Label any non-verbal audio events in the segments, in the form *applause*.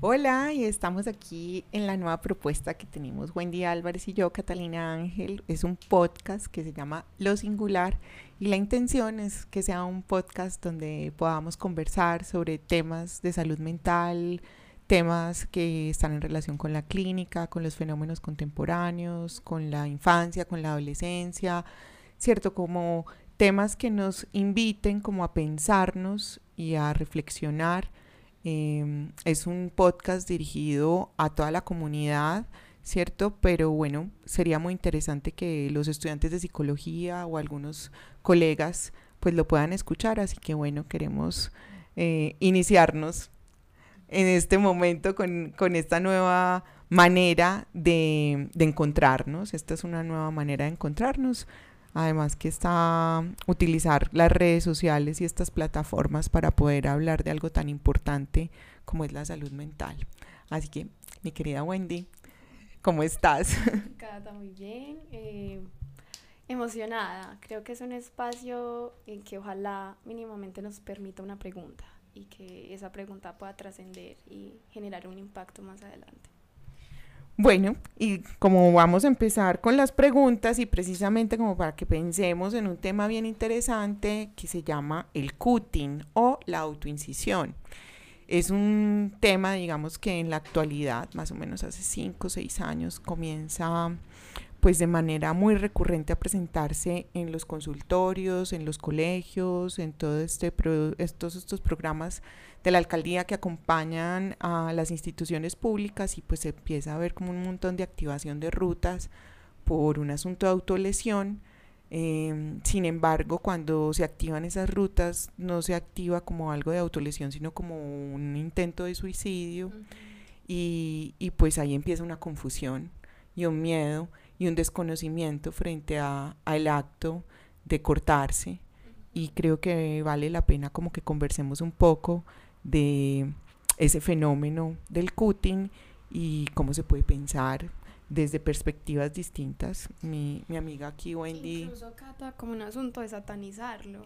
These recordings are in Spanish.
Hola, y estamos aquí en la nueva propuesta que tenemos Wendy Álvarez y yo, Catalina Ángel. Es un podcast que se llama Lo Singular y la intención es que sea un podcast donde podamos conversar sobre temas de salud mental, temas que están en relación con la clínica, con los fenómenos contemporáneos, con la infancia, con la adolescencia, ¿cierto? Como temas que nos inviten como a pensarnos y a reflexionar Em, es un podcast dirigido a toda la comunidad, ¿cierto? Pero bueno, sería muy interesante que los estudiantes de psicología o algunos colegas pues lo puedan escuchar, así que bueno, queremos eh, iniciarnos en este momento con, con esta nueva manera de, de, encontrarnos. Esta es una nueva manera de encontrarnos. Además que está utilizar las redes sociales y estas plataformas para poder hablar de algo tan importante como es la salud mental. Así que, mi querida Wendy, ¿cómo estás? *laughs* Cata, muy bien. Eh, emocionada. Creo que es un espacio en que ojalá mínimamente nos permita una pregunta y que esa pregunta pueda trascender y generar un impacto más adelante. Bueno, y como vamos a empezar con las preguntas y precisamente como para que pensemos en un tema bien interesante que se llama el cutting o la autoincisión. Es un tema, digamos que en la actualidad, más o menos hace 5 o 6 años, comienza pues de manera muy recurrente a presentarse en los consultorios, en los colegios, en todos este estos, estos programas de la alcaldía que acompañan a las instituciones públicas y pues se empieza a ver como un montón de activación de rutas por un asunto de autolesión. Em, sin embargo, cuando se activan esas rutas, no se activa como algo de autolesión, sino como un intento de suicidio. y, y, pues ahí empieza una confusión y un miedo y un desconocimiento frente al acto de cortarse. Y creo que vale la pena como que conversemos un poco de ese fenómeno del cutting y cómo se puede pensar desde perspectivas distintas. Mi, mi amiga aquí, Wendy. Incluso Cata como un asunto de satanizarlo,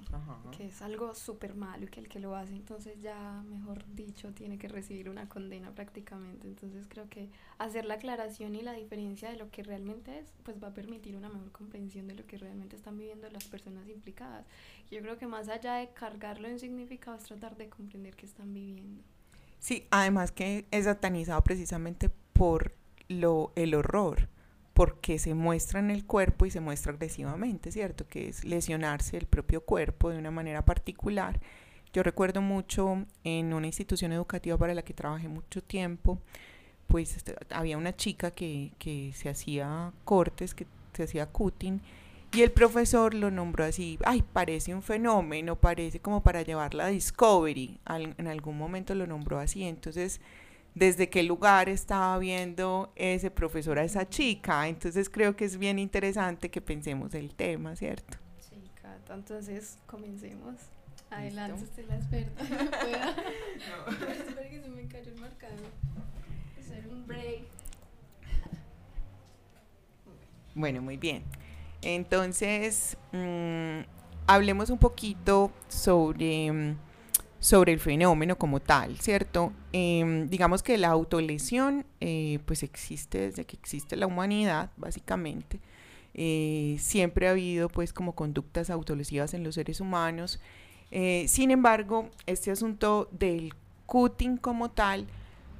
que es algo súper malo y que el que lo hace, entonces ya, mejor dicho, tiene que recibir una condena prácticamente. Entonces creo que hacer la aclaración y la diferencia de lo que realmente es, pues va a permitir una mejor comprensión de lo que realmente están viviendo las personas implicadas. Yo creo que más allá de cargarlo en significados, tratar de comprender qué están viviendo. Sí, además que es satanizado precisamente por lo, el horror, porque se muestra en el cuerpo y se muestra agresivamente, ¿cierto? Que es lesionarse el propio cuerpo de una manera particular. Yo recuerdo mucho en una institución educativa para la que trabajé mucho tiempo, pues este, había una chica que, que se hacía cortes, que se hacía cutting, y el profesor lo nombró así, ay, parece un fenómeno, parece como para llevarla a Discovery, en algún momento lo nombró así, entonces desde qué lugar estaba viendo ese profesor a esa chica. Entonces creo que es bien interesante que pensemos el tema, ¿cierto? Sí, Cata, entonces comencemos. Adelante, usted la experta. *laughs* *laughs* no. Espera que se me cayó el marcador. Hacer un break. Bueno, muy bien. Entonces, mmm, hablemos un poquito sobre... Sobre el fenómeno como tal, ¿cierto? Em, digamos que la autolesión eh, pues existe desde que existe la humanidad, básicamente. Eh, siempre ha habido pues como conductas autolesivas en los seres humanos. Eh, sin embargo, este asunto del cutting como tal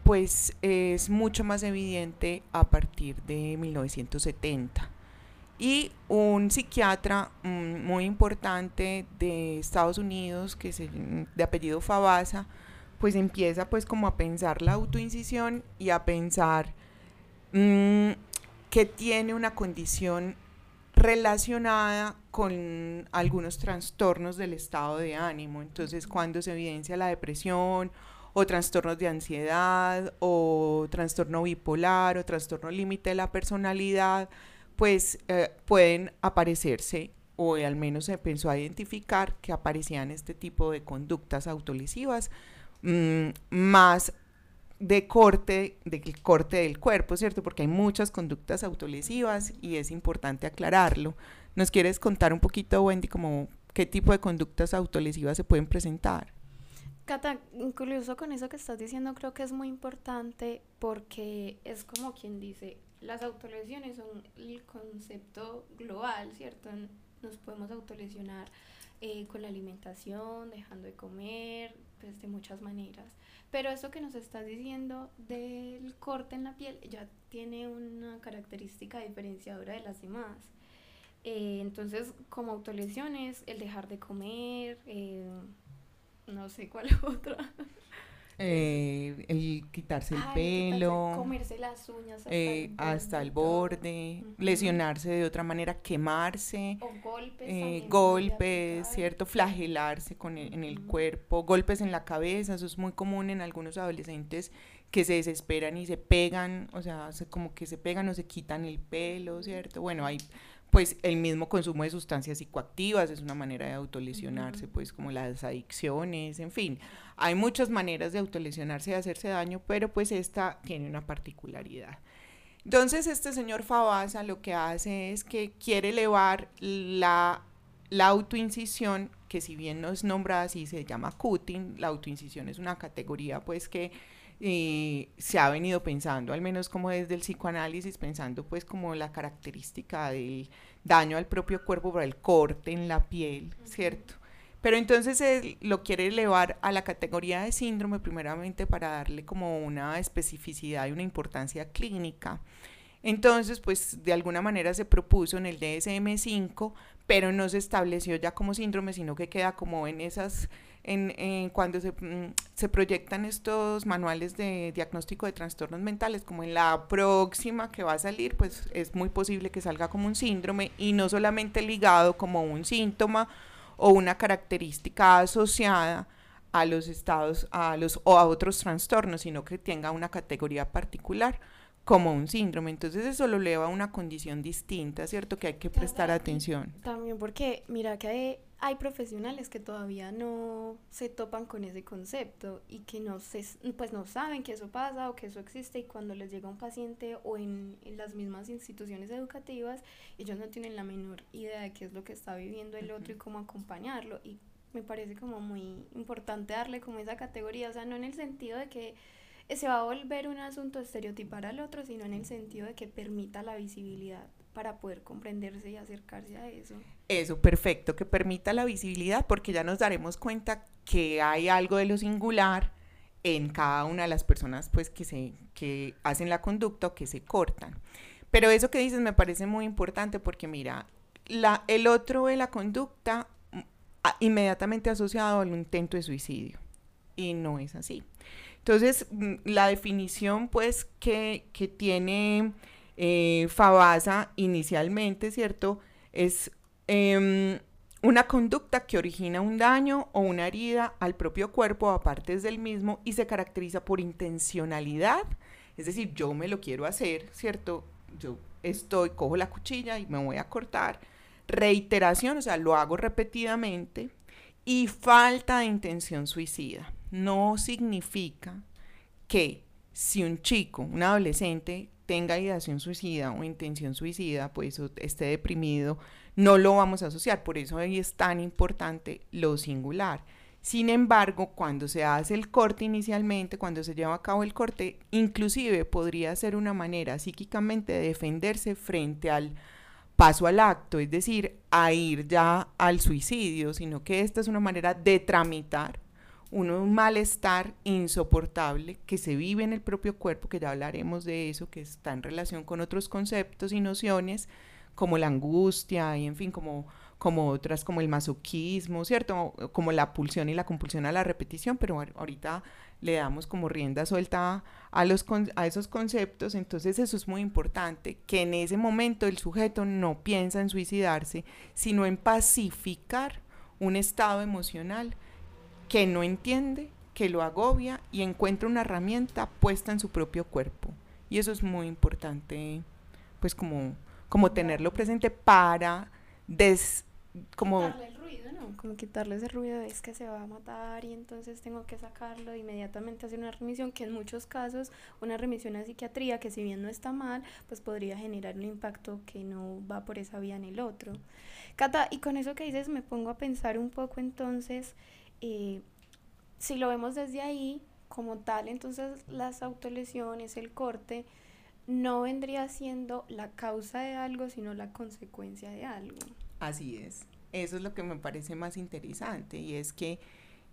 pues es mucho más evidente a partir de 1970 y un psiquiatra mm, muy importante de Estados Unidos, que es de apellido Fabasa, pues empieza pues como a pensar la autoincisión y a pensar mm, que tiene una condición relacionada con algunos trastornos del estado de ánimo. Entonces, cuando se evidencia la depresión o trastornos de ansiedad o trastorno bipolar o trastorno límite de la personalidad, pues eh, pueden aparecerse o al menos se pensó a identificar que aparecían este tipo de conductas autolesivas mm, más de corte, del corte del cuerpo, ¿cierto? Porque hay muchas conductas autolesivas y es importante aclararlo. ¿Nos quieres contar un poquito, Wendy, como qué tipo de conductas autolesivas se pueden presentar? Cata, incluso con eso que estás diciendo creo que es muy importante porque es como quien dice, las autolesiones son el concepto global, ¿cierto? Nos podemos autolesionar eh, con la alimentación, dejando de comer, pues de muchas maneras. Pero eso que nos estás diciendo del corte en la piel ya tiene una característica diferenciadora de las demás. Eh, entonces, como autolesiones, el dejar de comer, eh, no sé cuál *laughs* otra. Eh, el quitarse el pelo, comerse las uñas hasta, el, borde, lesionarse de otra manera, quemarse, o golpes, golpes, cierto, flagelarse con en el cuerpo, golpes en la cabeza, eso es muy común en algunos adolescentes que se desesperan y se pegan, o sea, como que se pegan o se quitan el pelo, cierto. Bueno, hay pues el mismo consumo de sustancias psicoactivas es una manera de autolesionarse, pues como las adicciones, en fin, hay muchas maneras de autolesionarse, de hacerse daño, pero pues esta tiene una particularidad. Entonces este señor Fabasa lo que hace es que quiere elevar la, la autoincisión, que si bien no es nombrada así, se llama cutting, la autoincisión es una categoría pues que y se ha venido pensando, al menos como desde el psicoanálisis, pensando pues como la característica del daño al propio cuerpo por el corte en la piel, ¿cierto? Pero entonces él lo quiere elevar a la categoría de síndrome primeramente para darle como una especificidad y una importancia clínica. Entonces, pues de alguna manera se propuso en el DSM-5, pero no se estableció ya como síndrome, sino que queda como en esas en, cuando se, mm, se, proyectan estos manuales de diagnóstico de trastornos mentales, como en la próxima que va a salir, pues es muy posible que salga como un síndrome y no solamente ligado como un síntoma o una característica asociada a los estados a los o a otros trastornos, sino que tenga una categoría particular como un síndrome. Entonces eso lo eleva a una condición distinta, ¿cierto? Que hay que prestar atención. También porque mira que hay hay profesionales que todavía no se topan con ese concepto y que no se, pues no saben que eso pasa o que eso existe y cuando les llega un paciente o en, las mismas instituciones educativas ellos no tienen la menor idea de qué es lo que está viviendo el otro y cómo acompañarlo y me parece como muy importante darle como esa categoría, o sea, no en el sentido de que se va a volver un asunto estereotipar al otro, sino en el sentido de que permita la visibilidad para poder comprenderse y acercarse a eso. Eso, perfecto, que permita la visibilidad porque ya nos daremos cuenta que hay algo de lo singular en cada una de las personas pues que se que hacen la conducta o que se cortan. Pero eso que dices me parece muy importante porque mira, la, el otro de la conducta mm, inmediatamente asociado al intento de suicidio y no es así. Entonces, mm, la definición pues que, que tiene eh, Fabasa inicialmente, ¿cierto? Es em, una conducta que origina un daño o una herida al propio cuerpo o a partes del mismo y se caracteriza por intencionalidad, es decir, yo me lo quiero hacer, ¿cierto? Yo estoy, cojo la cuchilla y me voy a cortar. Reiteración, o sea, lo hago repetidamente. Y falta de intención suicida. No significa que si un chico, un adolescente, tenga ideación suicida o intención suicida, pues esté deprimido, no lo vamos a asociar. Por eso es tan importante lo singular. Sin embargo, cuando se hace el corte inicialmente, cuando se lleva a cabo el corte, inclusive podría ser una manera psíquicamente de defenderse frente al paso al acto, es decir, a ir ya al suicidio, sino que esta es una manera de tramitar un malestar insoportable que se vive en el propio cuerpo, que ya hablaremos de eso, que está en relación con otros conceptos y nociones como la angustia y en fin, como, como otras como el masoquismo, ¿cierto? Como la pulsión y la compulsión a la repetición, pero ahorita le damos como rienda suelta a, los, a esos conceptos, entonces eso es muy importante, que en ese momento el sujeto no piensa en suicidarse, sino en pacificar un estado emocional que no entiende, que lo agobia y encuentra una herramienta puesta en su propio cuerpo. Y eso es muy importante, pues como, como tenerlo presente para des, como... Quitarle el ruido, ¿no? Como quitarle ese ruido, es que se va a matar y entonces tengo que sacarlo, inmediatamente hacer una remisión, que en muchos casos una remisión a psiquiatría, que si bien no está mal, pues podría generar un impacto que no va por esa vía en el otro. Cata, y con eso que dices me pongo a pensar un poco entonces eh, si lo vemos desde ahí, como tal, entonces las autolesiones, el corte, no vendría siendo la causa de algo, sino la consecuencia de algo. Así es. Eso es lo que me parece más interesante y es que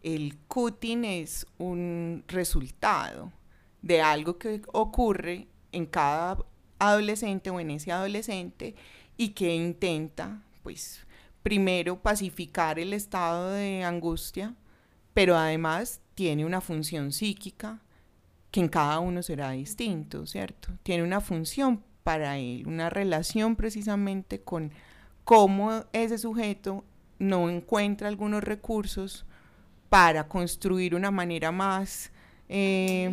el cutting es un resultado de algo que ocurre en cada adolescente o en ese adolescente y que intenta, pues, primero pacificar el estado de angustia, pero además tiene una función psíquica que en cada uno será distinto, ¿cierto? Tiene una función para él, una relación precisamente con cómo ese sujeto no encuentra algunos recursos para construir una manera más, eh,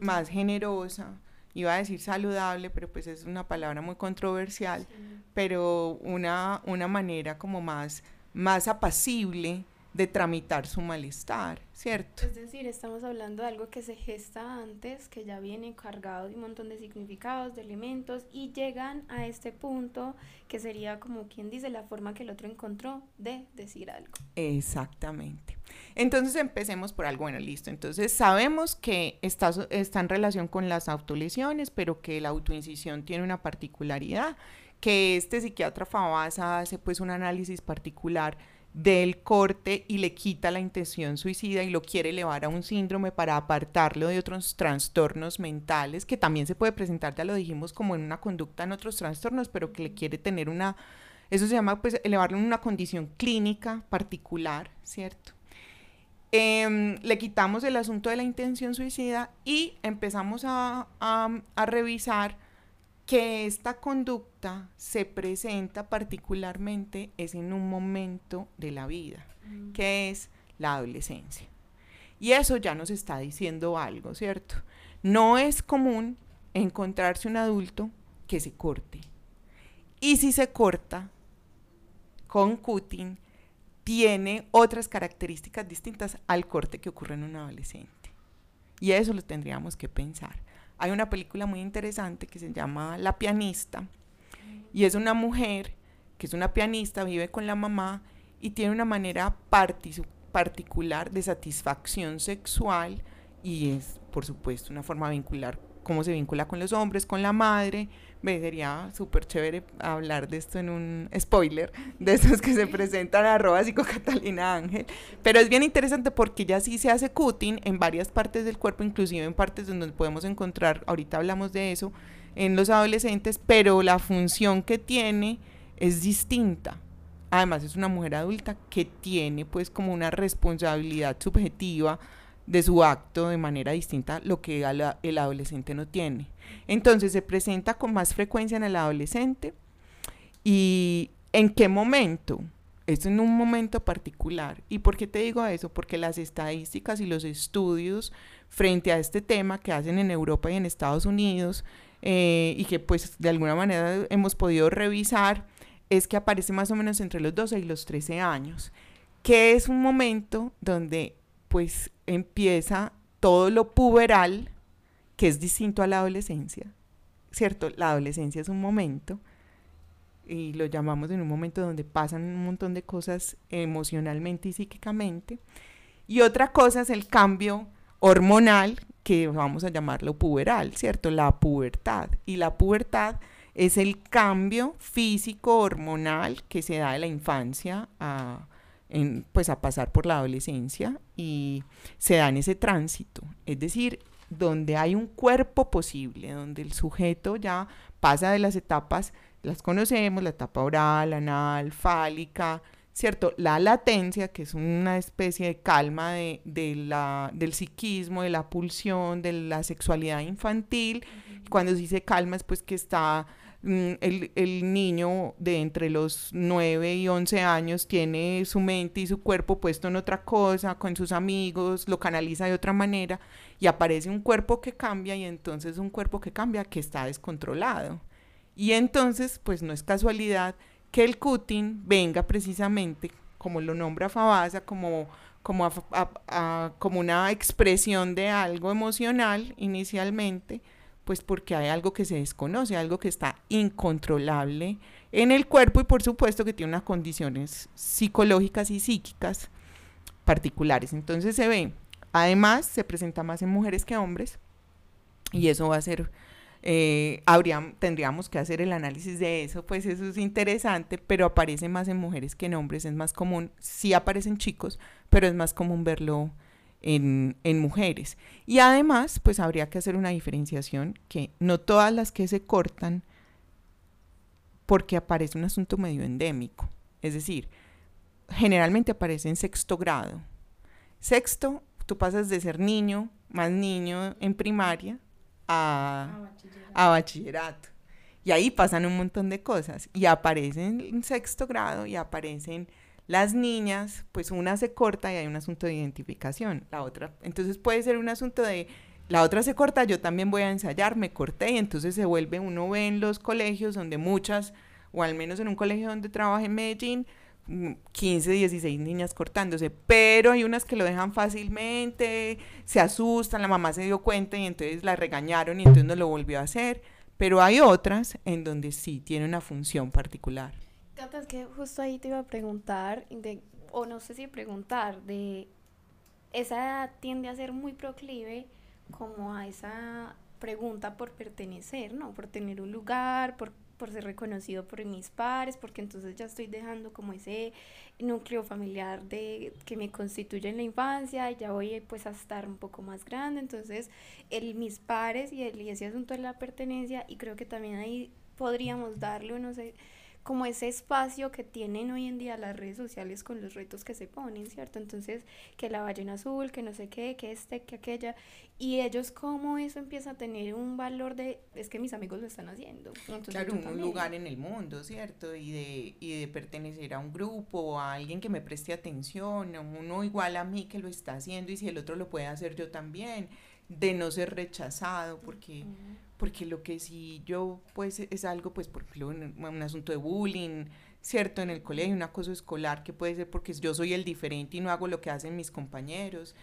más generosa, iba a decir saludable, pero pues es una palabra muy controversial, pero una, una manera como más, más apacible de tramitar su malestar, ¿cierto? Es decir, estamos hablando de algo que se gesta antes, que ya viene cargado de un montón de significados, de elementos, y llegan a este punto que sería como quien dice la forma que el otro encontró de decir algo. Exactamente. Entonces empecemos por algo, bueno, listo. Entonces sabemos que está, está en relación con las autolesiones, pero que la autoincisión tiene una particularidad, que este psiquiatra Fabasa hace pues un análisis particular del corte y le quita la intención suicida y lo quiere elevar a un síndrome para apartarlo de otros trastornos mentales, que también se puede presentar, ya lo dijimos, como en una conducta en otros trastornos, pero que le quiere tener una, eso se llama pues elevarlo en una condición clínica particular, ¿cierto? Em, le quitamos el asunto de la intención suicida y empezamos a, a revisar que esta conducta se presenta particularmente es en un momento de la vida, mm. que es la adolescencia. Y eso ya nos está diciendo algo, ¿cierto? No es común encontrarse un adulto que se corte. Y si se corta con cutting, tiene otras características distintas al corte que ocurre en un adolescente. Y eso lo tendríamos que pensar. Hay una película muy interesante que se llama La pianista y es una mujer que es una pianista, vive con la mamá y tiene una manera particular de satisfacción sexual y es, por supuesto, una forma vincular cómo se vincula con los hombres, con la madre. Me sería súper chévere hablar de esto en un spoiler, de esos que se presentan a arroba Catalina Ángel. Pero es bien interesante porque ya sí se hace cutting en varias partes del cuerpo, inclusive en partes donde podemos encontrar, ahorita hablamos de eso, en los adolescentes, pero la función que tiene es distinta. Además es una mujer adulta que tiene pues como una responsabilidad subjetiva de su acto de manera distinta, lo que el adolescente no tiene. Entonces se presenta con más frecuencia en el adolescente y en qué momento. Es en un momento particular. ¿Y por qué te digo eso? Porque las estadísticas y los estudios frente a este tema que hacen en Europa y en Estados Unidos eh, y que pues de alguna manera hemos podido revisar, es que aparece más o menos entre los 12 y los 13 años, que es un momento donde pues empieza todo lo puberal, que es distinto a la adolescencia, ¿cierto? La adolescencia es un momento, y lo llamamos en un momento donde pasan un montón de cosas emocionalmente y psíquicamente. Y otra cosa es el cambio hormonal, que vamos a llamarlo puberal, ¿cierto? La pubertad. Y la pubertad es el cambio físico hormonal que se da de la infancia a, pues a pasar por la adolescencia y se da en ese tránsito, es decir, donde hay un cuerpo posible, donde el sujeto ya pasa de las etapas, las conocemos, la etapa oral, anal, fálica, ¿cierto? La latencia, que es una especie de calma de, la, del psiquismo, de la pulsión, de la sexualidad infantil. Cuando se dice calma es pues que está el, el, niño de entre los 9 y 11 años tiene su mente y su cuerpo puesto en otra cosa, con sus amigos, lo canaliza de otra manera y aparece un cuerpo que cambia y entonces un cuerpo que cambia que está descontrolado. Y entonces, pues no es casualidad que el cutting venga precisamente, como lo nombra Fabasa, como, como, como una expresión de algo emocional inicialmente, pues porque hay algo que se desconoce, algo que está incontrolable en el cuerpo y por supuesto que tiene unas condiciones psicológicas y psíquicas particulares. Entonces se ve, además se presenta más en mujeres que hombres y eso va a ser, eh, tendríamos que hacer el análisis de eso, pues eso es interesante, pero aparece más en mujeres que en hombres, es más común, sí aparecen chicos, pero es más común verlo en, en, mujeres. Y además, pues habría que hacer una diferenciación que no todas las que se cortan porque aparece un asunto medio endémico. Es decir, generalmente aparece en sexto grado. Sexto, tú pasas de ser niño, más niño en primaria, a, a, bachillerato. Y ahí pasan un montón de cosas. Y aparecen en sexto grado y aparecen las niñas, pues una se corta y hay un asunto de identificación. La otra, entonces puede ser un asunto de la otra se corta, yo también voy a ensayar, me corté y entonces se vuelve, uno ve en los colegios donde muchas, o al menos en un colegio donde trabaja en Medellín, 15, mm, 16 niñas cortándose, pero hay unas que lo dejan fácilmente, se asustan, la mamá se dio cuenta y entonces la regañaron y entonces no lo volvió a hacer, pero hay otras en donde sí tiene una función particular. Cata, es que justo ahí te iba a preguntar, de, o no sé si preguntar, de esa edad tiende a ser muy proclive como a esa pregunta por pertenecer, ¿no? Por tener un lugar, por, por ser reconocido por mis padres, porque entonces ya estoy dejando como ese núcleo familiar de que me constituye en la infancia, y ya voy pues a estar un poco más grande, entonces el mis pares y, el, y ese asunto de la pertenencia, y creo que también ahí podríamos darle, no sé, como ese espacio que tienen hoy en día las redes sociales con los retos que se ponen, ¿cierto? Entonces, que la ballena azul, que no sé qué, que este, que aquella, y ellos como eso empieza a tener un valor de, es que mis amigos lo están haciendo. claro, un lugar en el mundo, ¿cierto? Y de, y de pertenecer a un grupo a alguien que me preste atención, uno igual a mí que lo está haciendo y si el otro lo puede hacer yo también, de no ser rechazado, porque porque lo que sí yo, pues, es algo, pues, por ejemplo, un, asunto de bullying, ¿cierto? En el colegio, un acoso escolar que puede ser porque yo soy el diferente y no hago lo que hacen mis compañeros.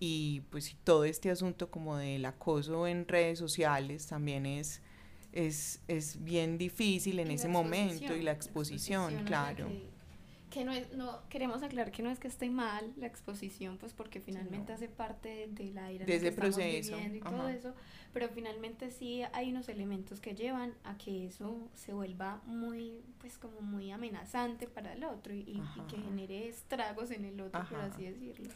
Y pues todo este asunto como del acoso en redes sociales también es, es, es bien difícil en ese momento y la exposición, claro que no es, no, queremos aclarar que no es que esté mal la exposición, pues porque finalmente hace parte de la era de ese proceso y todo eso, pero finalmente sí hay unos elementos que llevan a que eso se vuelva muy, pues como muy amenazante para el otro y, que genere estragos en el otro, por así decirlo.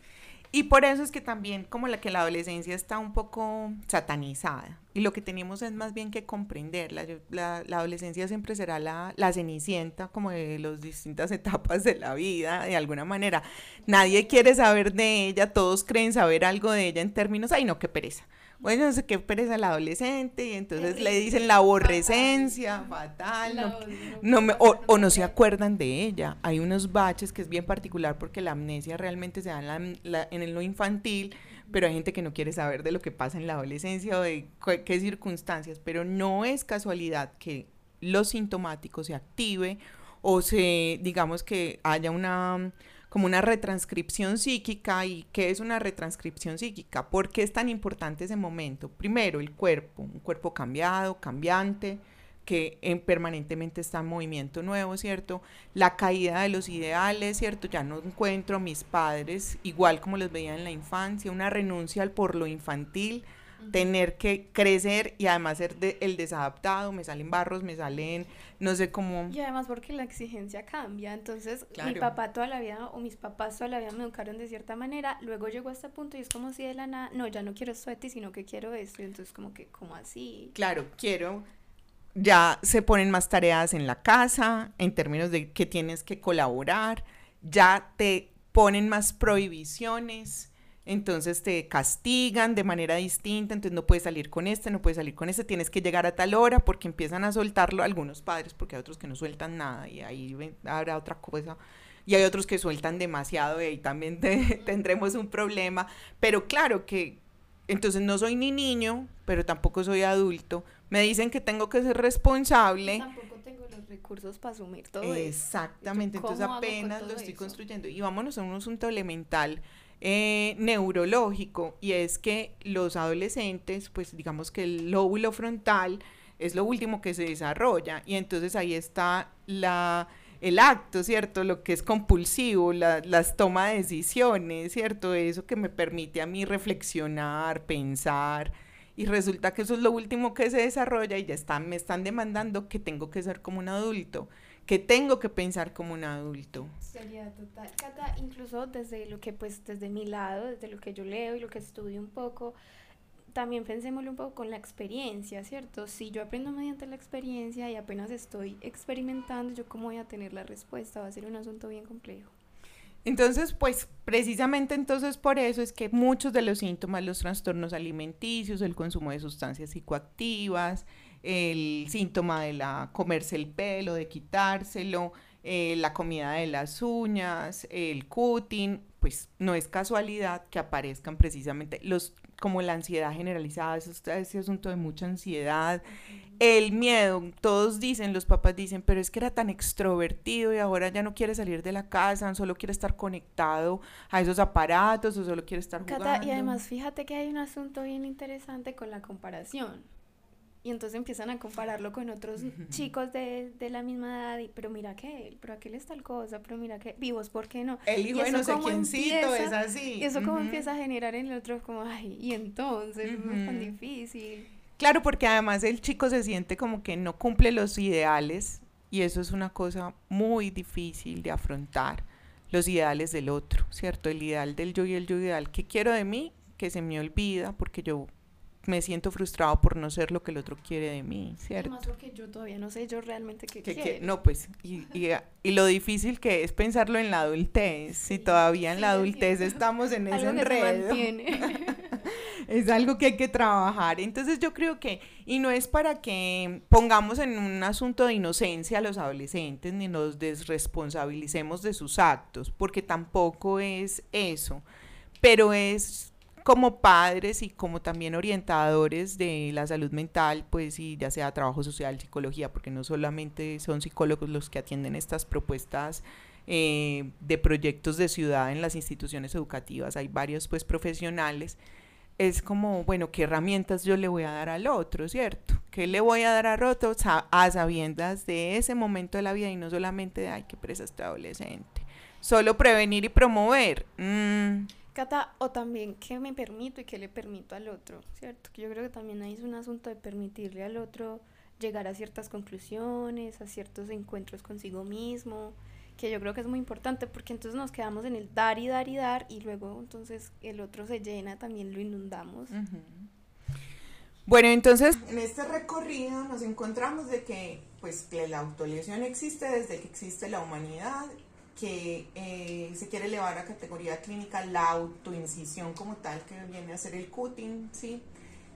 Y por eso es que también como la que la adolescencia está un poco satanizada. Y lo que tenemos es más bien que comprenderla. La, la, adolescencia siempre será la, la cenicienta como de las distintas *laughs* etapas de la vida, de alguna manera. Nadie quiere saber de ella, todos creen saber algo de ella en términos, ay no, qué pereza bueno, no sé qué pereza el adolescente, y entonces le dicen la aborrecencia, fatal, no, me, o, no se acuerdan de ella. Hay unos baches que es bien particular porque la amnesia realmente se da en, la, en lo infantil, pero hay gente que no quiere saber de lo que pasa en la adolescencia o de qué circunstancias, pero no es casualidad que lo sintomático se active o se, digamos que haya una como una retranscripción psíquica. ¿Y qué es una retranscripción psíquica? ¿Por qué es tan importante ese momento? Primero, el cuerpo, un cuerpo cambiado, cambiante, que en, permanentemente está en movimiento nuevo, ¿cierto? La caída de los ideales, ¿cierto? Ya no encuentro a mis padres igual como los veía en la infancia, una renuncia al por lo infantil, tener que crecer y además ser el desadaptado, me salen barros, me salen, no sé cómo... Y además porque la exigencia cambia, entonces mi papá toda la vida o mis papás toda la vida me educaron de cierta manera, luego llegó a este punto y es como si de la nada, no, ya no quiero esto de ti, sino que quiero esto, y entonces como que, ¿cómo así? Claro, quiero ya se ponen más tareas en la casa, en términos de que tienes que colaborar, ya te ponen más prohibiciones, entonces te castigan de manera distinta, entonces no puedes salir con este, no puedes salir con este, tienes que llegar a tal hora porque empiezan a soltarlo algunos padres, porque hay otros que no sueltan nada y ahí habrá otra cosa. Y hay otros que sueltan demasiado y ahí también *laughs* tendremos un problema. Pero claro que entonces no soy ni niño, pero tampoco soy adulto. Me dicen que tengo que ser responsable. Tampoco tengo los recursos para asumir todo eso. Exactamente, entonces apenas lo estoy construyendo. Y vámonos a un asunto elemental eh, neurológico y es que los adolescentes, pues digamos que el lóbulo frontal es lo último que se desarrolla y entonces ahí está la, el acto, ¿cierto? Lo que es compulsivo, las tomas de decisiones, ¿cierto? Eso que me permite a mí reflexionar, pensar. Y resulta que eso es lo último que se desarrolla y ya están, me están demandando que tengo que ser como un adulto, que tengo que pensar como un adulto. Sería total. Cata, incluso desde lo que, pues, desde mi lado, desde lo que yo leo y lo que estudio un poco, también pensémoslo un poco con la experiencia, ¿cierto? Si yo aprendo mediante la experiencia y apenas estoy experimentando, ¿yo cómo voy a tener la respuesta? Va a ser un asunto bien complejo. Entonces, pues precisamente entonces por eso es que muchos de los síntomas, los trastornos alimenticios, el consumo de sustancias psicoactivas, el síntoma de la comerse el pelo, de quitárselo, eh, la comida de las uñas, el cutting, pues no es casualidad que aparezcan precisamente los como la ansiedad generalizada, ese, ese asunto de mucha ansiedad, el miedo, todos dicen, los papás dicen, pero es que era tan extrovertido y ahora ya no quiere salir de la casa, solo quiere estar conectado a esos aparatos o solo quiere estar jugando. y además fíjate que hay un asunto bien interesante con la comparación y entonces empiezan a compararlo con otros chicos de, de, la misma edad, y, pero mira que él, pero aquel es tal cosa, pero mira que vivos, ¿por qué no? El hijo de no sé quiéncito es así. Y eso como empieza a generar en el otro como, ay, y entonces no es tan difícil. Claro, porque además el chico se siente como que no cumple los ideales y eso es una cosa muy difícil de afrontar, los ideales del otro, ¿cierto? El ideal del yo y el yo ideal. ¿Qué quiero de mí? Que se me olvida porque yo me siento frustrado por no ser lo que el otro quiere de mí, ¿cierto? Más porque yo todavía no sé yo realmente qué quiero. no, pues, y, y, lo difícil que es pensarlo en la adultez, si todavía en la adultez estamos en *laughs* ese enredo. *laughs* es algo que hay que trabajar. Entonces yo creo que, y no es para que pongamos en un asunto de inocencia a los adolescentes, ni nos desresponsabilicemos de sus actos, porque tampoco es eso, pero es como padres y como también orientadores de la salud mental, pues y ya sea trabajo social, psicología, porque no solamente son psicólogos los que atienden estas propuestas eh, de proyectos de ciudad en las instituciones educativas, hay varios pues profesionales, es como, bueno, ¿qué herramientas yo le voy a dar al otro, cierto? ¿Qué le voy a dar al otro a sabiendas de ese momento de la vida y no solamente de, ay, qué presa este adolescente? Solo prevenir y promover. Mm, Cata, o también qué me permito y qué le permito al otro, ¿cierto? Que yo creo que también ahí es un asunto de permitirle al otro llegar a ciertas conclusiones, a ciertos encuentros consigo mismo, que yo creo que es muy importante porque entonces nos quedamos en el dar y dar y dar y luego entonces el otro se llena, también lo inundamos. Bueno, entonces en este recorrido nos encontramos de que pues que la autolesión existe desde que existe la humanidad que eh, se quiere elevar a categoría clínica la autoincisión como tal, que viene a ser el cutting, ¿sí?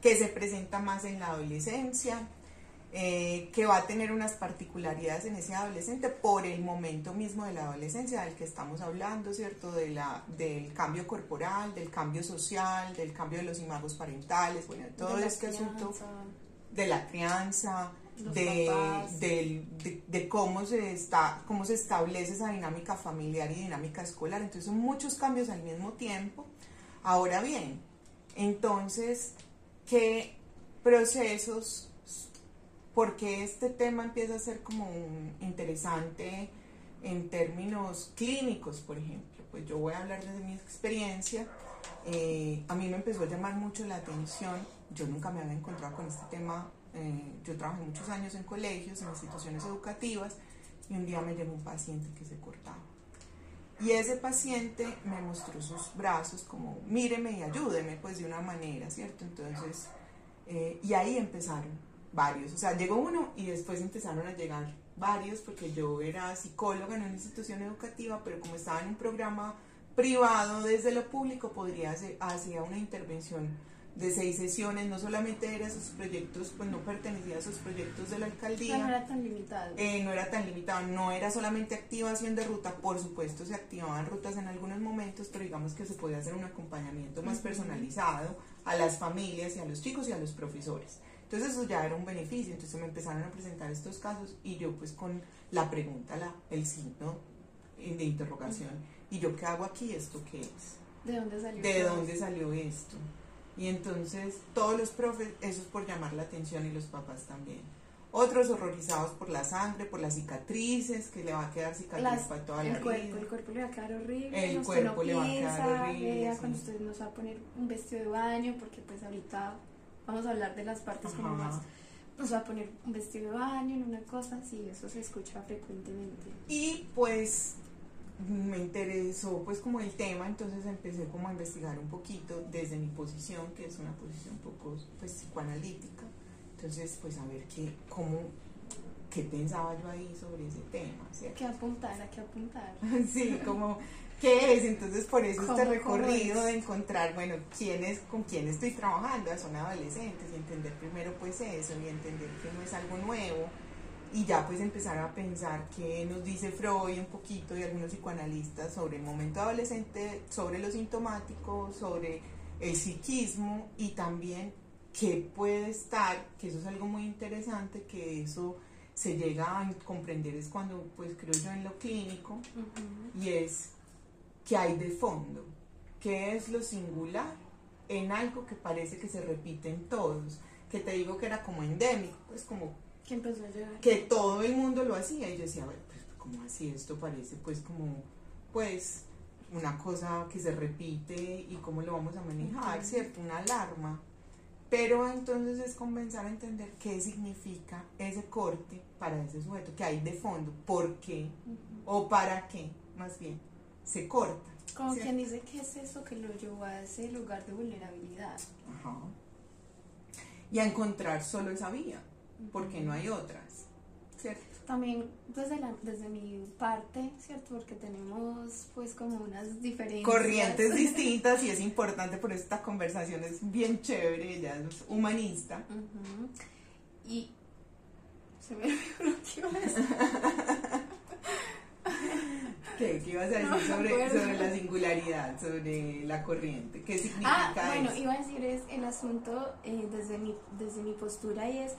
que se presenta más en la adolescencia, eh, que va a tener unas particularidades en ese adolescente por el momento mismo de la adolescencia del que estamos hablando, ¿cierto? De la, del cambio corporal, del cambio social, del cambio de los imagos parentales, bueno, todo este asunto de la crianza, de, de, cómo, se está, cómo se establece esa dinámica familiar y dinámica escolar. Entonces son muchos cambios al mismo tiempo. Ahora bien, entonces, ¿qué procesos, por qué este tema empieza a ser como interesante en términos clínicos, por ejemplo? Pues yo voy a hablar desde mi experiencia. Eh, a mí me empezó a llamar mucho la atención, yo nunca me había encontrado con este tema eh, yo trabajé muchos años en colegios, en instituciones educativas, y un día me llegó un paciente que se cortaba. Y ese paciente me mostró sus brazos como, míreme y ayúdeme, pues de una manera, ¿cierto? Entonces, eh, y ahí empezaron varios. O sea, llegó uno y después empezaron a llegar varios, porque yo era psicóloga en una institución educativa, pero como estaba en un programa privado desde lo público, podría hacer, hacía una intervención de seis sesiones, no solamente era sus proyectos, pues no pertenecía a sus proyectos de la alcaldía. no era tan limitado. Eh, no era tan limitado, no era solamente activación de ruta, por supuesto se activaban rutas en algunos momentos, pero digamos que se podía hacer un acompañamiento más personalizado a las familias y a los chicos y a los profesores. Entonces eso ya era un beneficio, entonces me empezaron a presentar estos casos y yo pues con la pregunta, la, el signo de interrogación, ¿y yo qué hago aquí? ¿Esto qué es? ¿De dónde salió? ¿De dónde salió esto? Y entonces todos los profes, eso es por llamar la atención y los papás también. otros horrorizados por la sangre, por las cicatrices, que le va a quedar cicatriz para toda la cuerpo, vida. El cuerpo le va a quedar horrible. El cuerpo le va a quedar horrible. Cuando usted nos va a poner un vestido de baño, porque pues ahorita vamos a hablar de las partes como más nos va a poner un vestido de baño, en una cosa así, eso se escucha frecuentemente. Y pues me interesó pues como el tema, entonces empecé como a investigar un poquito desde mi posición, que es una posición un poco pues psicoanalítica, entonces pues a ver qué, cómo, qué pensaba yo ahí sobre ese tema, ¿cierto? Que apuntar, a qué apuntar. *laughs* sí, como qué es, entonces por eso este recorrido de encontrar, bueno, quién es, con quién estoy trabajando, son adolescentes, y entender primero pues eso, y entender que no es algo nuevo, y ya pues empezar a pensar qué nos dice Freud un poquito y algunos psicoanalistas sobre el momento adolescente, sobre lo sintomático, sobre el psiquismo y también qué puede estar, que eso es algo muy interesante, que eso se llega a comprender es cuando pues creo yo en lo clínico y es que hay de fondo, qué es lo singular en algo que parece que se repite en todos, que te digo que era como endémico, pues como que empezó a llegar. Que todo el mundo lo hacía y yo decía, ver, pues como así esto parece pues como pues una cosa que se repite y cómo lo vamos a manejar, ¿cierto? Una alarma. Pero entonces es comenzar a entender qué significa ese corte para ese sujeto, que hay de fondo, por qué o para qué, más bien se corta. Como quien dice que es eso que lo llevó a ese lugar de vulnerabilidad. Ajá. Y a encontrar solo esa vía, porque no hay otras, ¿cierto? También desde, la, desde mi parte, ¿cierto? Porque tenemos pues como unas diferentes... Corrientes *laughs* distintas y es importante, por esta conversación es bien chévere, ella es humanista. Y se me olvidó lo que *laughs* ¿Qué, ¿Qué ibas a decir sobre, sobre, la singularidad, sobre la corriente? ¿Qué significa ah, bueno, iba a decir es el asunto eh, desde, mi, desde mi postura y es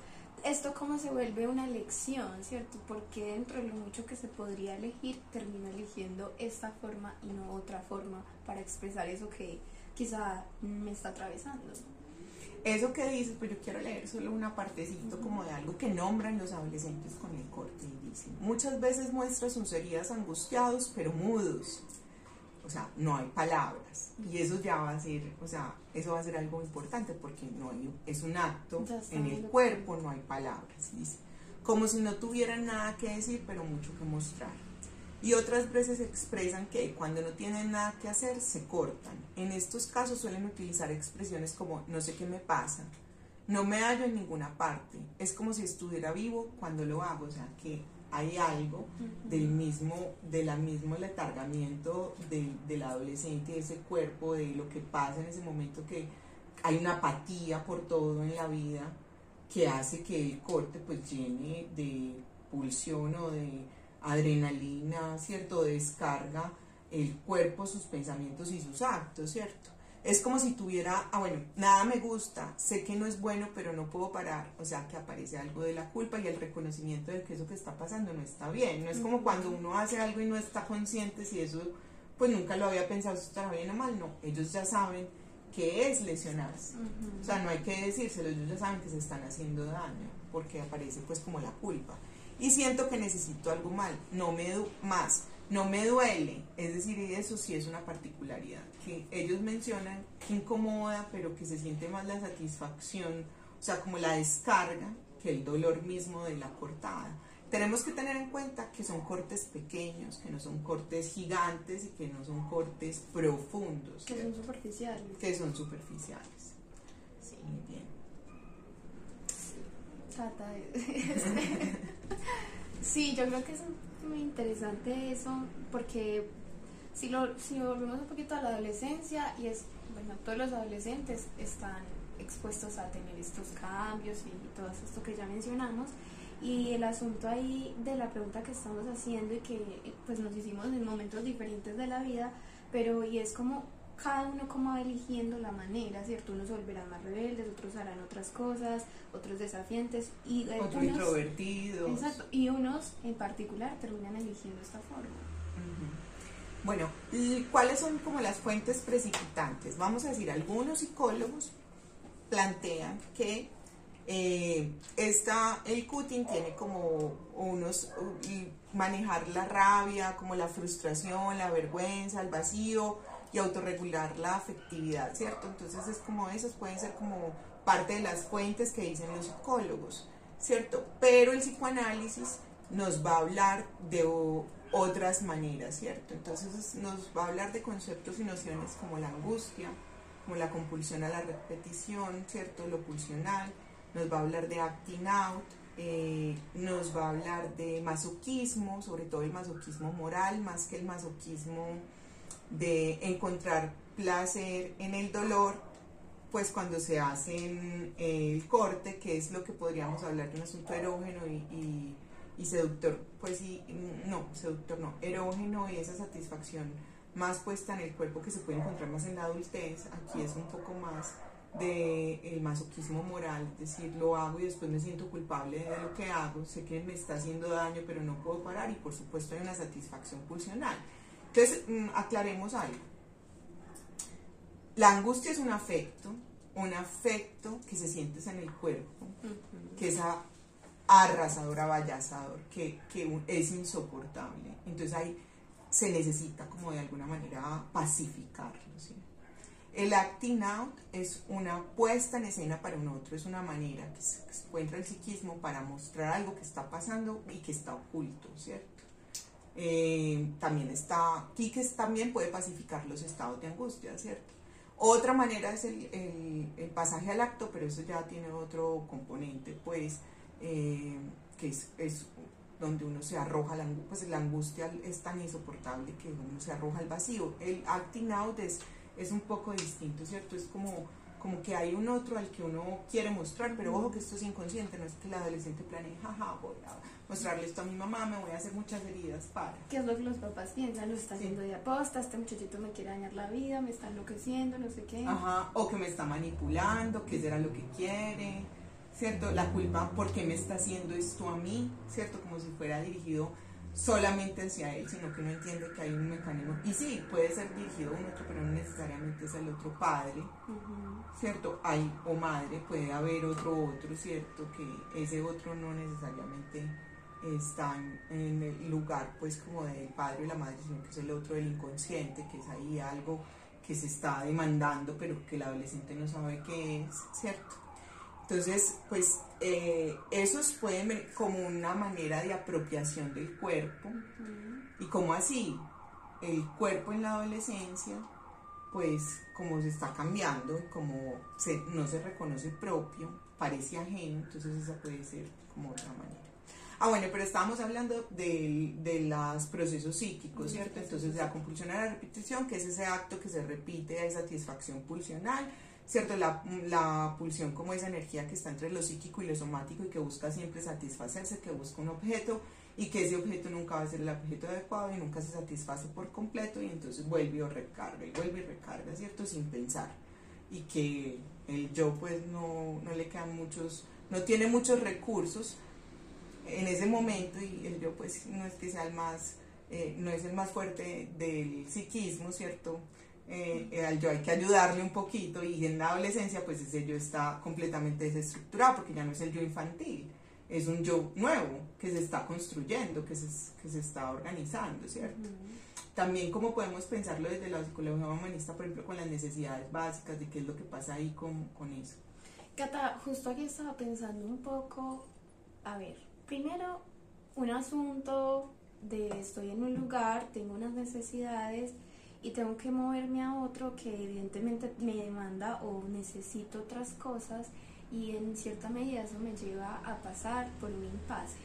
esto cómo se vuelve una elección, ¿cierto? Porque dentro de lo mucho que se podría elegir, termino eligiendo esta forma y no otra forma para expresar eso que quizá me está atravesando. Eso que dices, pues yo quiero leer solo una partecito como de algo que nombran los adolescentes con el corte y dice, muchas veces muestra sus heridas angustiados pero mudos. O sea, no hay palabras. Y eso ya va a ser, o sea, eso va a ser algo importante porque no hay, es un acto en el cuerpo, no hay palabras. Dice, como si no tuvieran nada que decir pero mucho que mostrar y otras veces expresan que cuando no tienen nada que hacer se cortan. En estos casos suelen utilizar expresiones como no sé qué me pasa, no me hallo en ninguna parte, es como si estuviera vivo cuando lo hago, o sea que hay algo del mismo, del mismo letargamiento del, del adolescente, de ese cuerpo, de lo que pasa en ese momento que hay una apatía por todo en la vida que hace que el corte pues llene de pulsión o de adrenalina, ¿cierto? Descarga el cuerpo, sus pensamientos y sus actos, ¿cierto? Es como si tuviera, ah, bueno, nada me gusta, sé que no es bueno, pero no puedo parar. O sea, que aparece algo de la culpa y el reconocimiento de que eso que está pasando no está bien. No es como cuando uno hace algo y no está consciente si eso, pues nunca lo había pensado, si está bien o mal. No, ellos ya saben que es lesionarse. O sea, no hay que decírselo, ellos ya saben que se están haciendo daño, porque aparece pues como la culpa y siento que necesito algo mal, no me más, no me duele, es decir, eso sí es una particularidad, que ellos mencionan que incomoda, pero que se siente más la satisfacción, o sea, como la descarga, que el dolor mismo de la cortada. Tenemos que tener en cuenta que son cortes pequeños, que no son cortes gigantes y que no son cortes profundos. Que son superficiales. Que son superficiales. Sí, muy bien. *laughs* sí, yo creo que muy interesante eso, porque si, lo, si volvemos un poquito a la adolescencia, y es, bueno, todos los adolescentes están expuestos a tener estos cambios y todo esto que ya mencionamos. Y el asunto ahí de la pregunta que estamos haciendo y que pues nos hicimos en momentos diferentes de la vida, pero y es como cada uno como va eligiendo la manera, ¿cierto? Unos volverán más rebeldes, otros harán otras cosas, otros desafiantes y otros introvertidos. Exacto, y unos en particular terminan eligiendo esta forma. Bueno, ¿cuáles son como las fuentes precipitantes? Vamos a decir, algunos psicólogos plantean que Eh, esta, el cutting tiene como unos, manejar la rabia, como la frustración, la vergüenza, el vacío y autorregular la afectividad, ¿cierto? Entonces es como esos pueden ser como parte de las fuentes que dicen los psicólogos, ¿cierto? Pero el psicoanálisis nos va a hablar de otras maneras, ¿cierto? Entonces nos va a hablar de conceptos y nociones como la angustia, como la compulsión a la repetición, ¿cierto? Lo pulsional, nos va a hablar de acting out, eh, nos va a hablar de masoquismo, sobre todo el masoquismo moral, más que el masoquismo de encontrar placer en el dolor, pues cuando se hace el corte, que es lo que podríamos hablar de un asunto erógeno y, y, seductor, pues sí, no, seductor no, erógeno y esa satisfacción más puesta en el cuerpo que se puede encontrar más en la adultez, aquí es un poco más de el masoquismo moral, es decir, lo hago y después me siento culpable de lo que hago, sé que me está haciendo daño pero no puedo parar y por supuesto hay una satisfacción pulsional. Entonces, mm, aclaremos algo. La angustia es un afecto, un afecto que se siente en el cuerpo, que es arrasador, avallazador, que, que es insoportable. Entonces ahí se necesita como de alguna manera pacificarlo. El acting out es una puesta en escena para un otro, es una manera que se, encuentra el psiquismo para mostrar algo que está pasando y que está oculto, ¿cierto? Eh, también está, aquí que también puede pacificar los estados de angustia, ¿cierto? Otra manera es el, pasaje al acto, pero eso ya tiene otro componente, pues, eh, que es, es, donde uno se arroja, la, pues la angustia es tan insoportable que uno se arroja al vacío. El acting out es es un poco distinto, ¿cierto? Es como, como que hay un otro al que uno quiere mostrar, pero ojo que esto es inconsciente, no es que el adolescente planee, jaja, voy mostrarle esto a mi mamá, me voy a hacer muchas heridas para. ¿Qué es lo que los papás piensan? Lo está haciendo de aposta, este muchachito me quiere dañar la vida, me está enloqueciendo, no sé qué. Ajá, o que me está manipulando, que será lo que quiere, ¿cierto? La culpa, ¿por qué me está haciendo esto a mí? ¿Cierto? Como si fuera dirigido solamente hacia él, sino que no entiende que hay un mecanismo. Y sí, puede ser dirigido a un otro, pero no necesariamente es el otro padre, ¿cierto? Hay o madre, puede haber otro otro, ¿cierto? Que ese otro no necesariamente está en el lugar, pues, como del padre y la madre, sino que es el otro del inconsciente, que es ahí algo que se está demandando, pero que el adolescente no sabe qué es, ¿cierto? Entonces, pues eh, esos pueden ver como una manera de apropiación del cuerpo. Y como así, el cuerpo en la adolescencia, pues como se está cambiando, como no se reconoce propio, parece ajeno, entonces esa puede ser como otra manera. Ah, bueno, pero estábamos hablando de, de los procesos psíquicos, ¿cierto? Entonces, la compulsión a la repetición, que es ese acto que se repite de satisfacción pulsional, ¿cierto? La, la, pulsión como esa energía que está entre lo psíquico y lo somático y que busca siempre satisfacerse, que busca un objeto y que ese objeto nunca va a ser el objeto adecuado y nunca se satisface por completo y entonces vuelve o recarga y vuelve y recarga, ¿cierto? Sin pensar. Y que el yo pues no, no le quedan muchos, no tiene muchos recursos en ese momento y el yo pues no es que sea el más, eh, no es el más fuerte del psiquismo, ¿cierto? eh, al yo hay que ayudarle un poquito y en la adolescencia pues ese yo está completamente desestructurado porque ya no es el yo infantil, es un yo nuevo que se está construyendo, que se, que se está organizando, ¿cierto? También como podemos pensarlo desde la psicología humanista, por ejemplo, con las necesidades básicas, de qué es lo que pasa ahí con, con eso. Cata, justo aquí estaba pensando un poco, a ver, primero un asunto de estoy en un lugar, tengo unas necesidades, y tengo que moverme a otro que evidentemente me demanda o necesito otras cosas y en cierta medida eso me lleva a pasar por un impasse.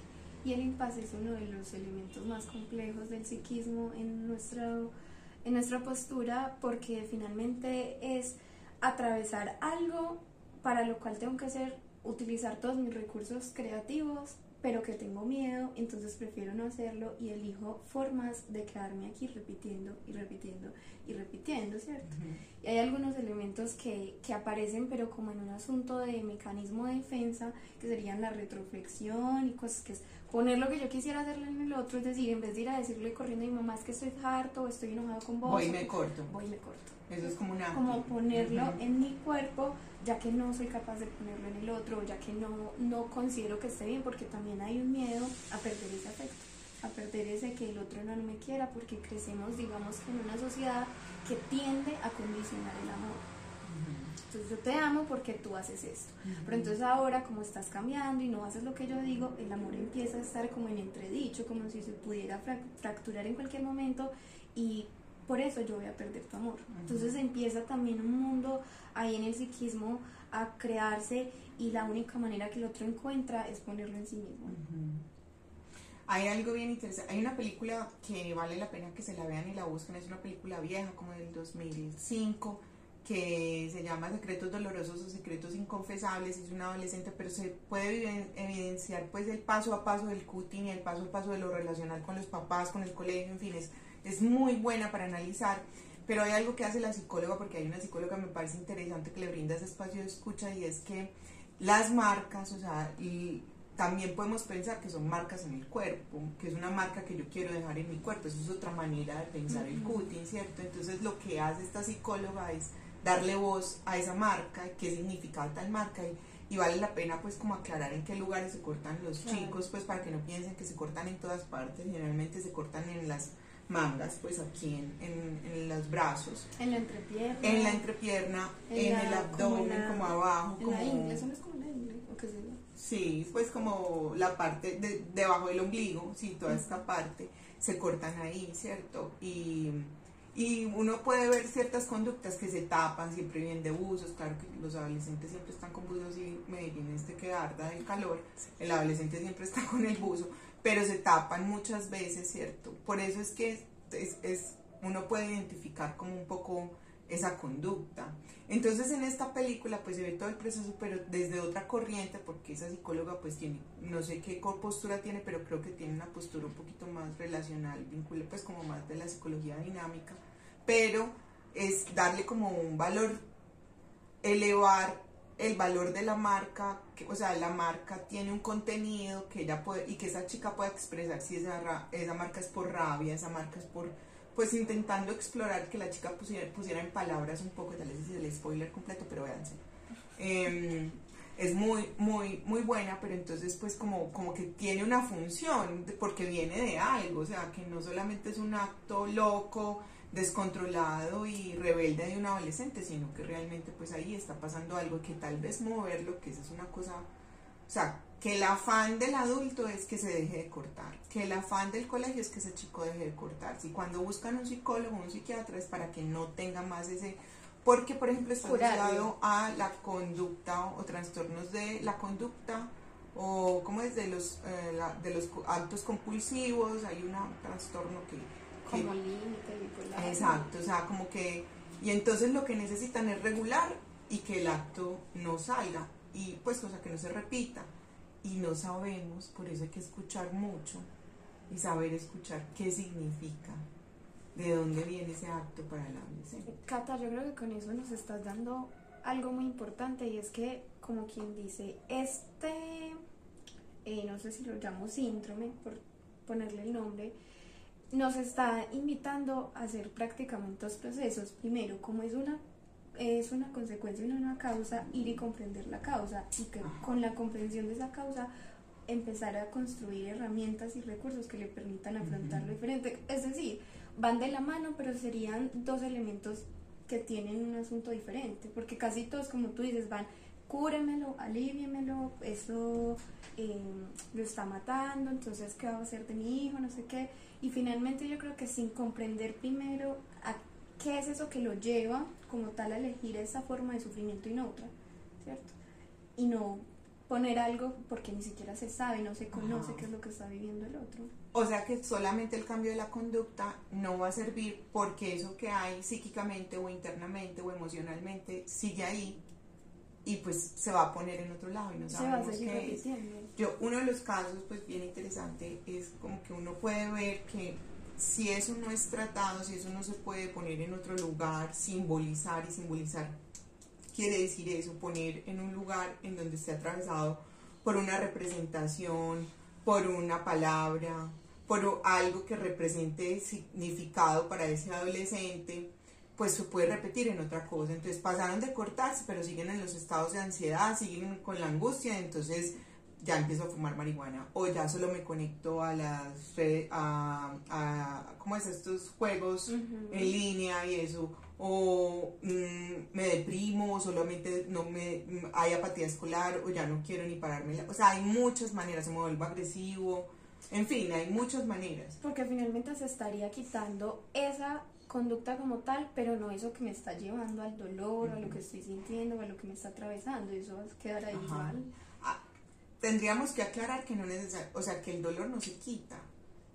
Y el impasse es uno de los elementos más complejos del psiquismo en, nuestro, en nuestra postura porque finalmente es atravesar algo para lo cual tengo que hacer utilizar todos mis recursos creativos pero que tengo miedo, entonces prefiero no hacerlo y elijo formas de quedarme aquí repitiendo y repitiendo y repitiendo, ¿cierto? Y hay algunos elementos que, que, aparecen, pero como en un asunto de mecanismo de defensa, que serían la retroflexión y cosas que es poner lo que yo quisiera hacerle en el otro, es decir, en vez de ir a decirle corriendo a mi mamá es que estoy harto o estoy enojado con vos. Voy y me corto. Voy y me corto. Eso es como una... Como ponerlo en mi cuerpo, ya que no soy capaz de ponerlo en el otro, ya que no, no considero que esté bien, porque también hay un miedo a perder ese afecto, a perder ese que el otro no me quiera, porque crecemos, digamos, en una sociedad que tiende a condicionar el amor. Entonces yo te amo porque tú haces esto. Pero entonces ahora como estás cambiando y no haces lo que yo digo, el amor empieza a estar como en entredicho, como si se pudiera fracturar en cualquier momento y por eso yo voy a perder tu amor. Entonces empieza también un mundo ahí en el psiquismo a crearse y la única manera que el otro encuentra es ponerlo en sí mismo. Hay algo bien interesante. Hay una película que vale la pena que se la vean y la busquen. Es una película vieja, como del 2005 que se llama Secretos Dolorosos o Secretos Inconfesables, es un adolescente, pero se puede evidenciar pues el paso a paso del cutting y el paso a paso de lo relacional con los papás, con el colegio, en fin, es, es muy buena para analizar. Pero hay algo que hace la psicóloga, porque hay una psicóloga me parece interesante que le brinda ese espacio de escucha y es que las marcas, o sea, y también podemos pensar que son marcas en el cuerpo, que es una marca que yo quiero dejar en mi cuerpo, eso es otra manera de pensar el cutting, ¿cierto? Entonces lo que hace esta psicóloga es darle voz a esa marca, qué significa tal marca y, vale la pena pues como aclarar en qué lugares se cortan los chicos pues para que no piensen que se cortan en todas partes, generalmente se cortan en las mangas pues aquí en, en, los brazos. En la entrepierna. En la entrepierna en, el abdomen como, abajo en la ingle, eso no es como la ingle o qué sé sí pues como la parte de, debajo del ombligo sí toda esta parte se cortan ahí cierto y y uno puede ver ciertas conductas que se tapan, siempre vienen de buzos, claro que los adolescentes siempre están con buzos y Medellín este que arda el calor, el adolescente siempre está con el buzo, pero se tapan muchas veces, ¿cierto? Por eso es que es, es, uno puede identificar como un poco esa conducta. Entonces en esta película pues se ve todo el proceso, pero desde otra corriente, porque esa psicóloga pues tiene, no sé qué postura tiene, pero creo que tiene una postura un poquito más relacional, vincula pues como más de la psicología dinámica, pero es darle como un valor, elevar el valor de la marca, o sea, la marca tiene un contenido que ella puede, y que esa chica pueda expresar si esa, esa marca es por rabia, esa marca es por pues intentando explorar que la chica pusiera, pusiera en palabras un poco, tal vez es el spoiler completo, pero véanse. Em, es muy, muy, muy buena, pero entonces pues como, como que tiene una función, porque viene de algo, o sea, que no solamente es un acto loco, descontrolado y rebelde de un adolescente, sino que realmente pues ahí está pasando algo que tal vez moverlo, que esa es una cosa, o sea, que el afán del adulto es que se deje de cortar, que el afán del colegio es que ese chico deje de cortar. Si cuando buscan un psicólogo, un psiquiatra es para que no tenga más ese, porque por ejemplo está asociado a la conducta o, trastornos de la conducta o como es de los eh, de los actos compulsivos, hay un trastorno que, como límite bipolar. Exacto, o sea, como que y entonces lo que necesitan es regular y que el acto no salga. Y pues cosa que no se repita y no sabemos, por eso hay que escuchar mucho y saber escuchar qué significa, de dónde viene ese acto para el adolescente. Cata, yo creo que con eso nos estás dando algo muy importante y es que, como quien dice, este, eh, no sé si lo llamo síndrome, por ponerle el nombre, nos está invitando a hacer prácticamente dos procesos. Primero, como es una es una consecuencia y no una causa, ir y comprender la causa y que con la comprensión de esa causa empezar a construir herramientas y recursos que le permitan afrontar lo diferente. Es decir, van de la mano, pero serían dos elementos que tienen un asunto diferente, porque casi todos, como tú dices, van, cúremelo, aliviemelo, eso eh, lo está matando, entonces, ¿qué va a hacer de mi hijo? No sé qué. Y finalmente yo creo que sin comprender primero qué es eso que lo lleva como tal a elegir esa forma de sufrimiento y no otra, ¿cierto? Y no poner algo porque ni siquiera se sabe, no se conoce qué es lo que está viviendo el otro. O sea que solamente el cambio de la conducta no va a servir porque eso que hay psíquicamente o internamente o emocionalmente sigue ahí y pues se va a poner en otro lado y no sabemos qué es. Yo, uno de los casos pues bien interesante es como que uno puede ver que si eso no es tratado, si eso no se puede poner en otro lugar, simbolizar y simbolizar quiere decir eso, poner en un lugar en donde esté atravesado por una representación por una palabra, por algo que represente significado para ese adolescente, pues se puede repetir en otra cosa. Entonces pasaron de cortarse, pero siguen en los estados de ansiedad, siguen con la angustia, entonces ya empiezo a fumar marihuana o ya solo me conecto a las redes, a, a ¿cómo es? estos juegos en línea y eso o mm, me deprimo o solamente no me hay apatía escolar o ya no quiero ni pararme o sea hay muchas maneras se me vuelvo agresivo en fin hay muchas maneras. Porque finalmente se estaría quitando esa conducta como tal, pero no eso que me está llevando al dolor, a lo que estoy sintiendo, a lo que me está atravesando, eso va a quedar ahí mal tendríamos que aclarar que no necesariamente, o sea, que el dolor no se quita,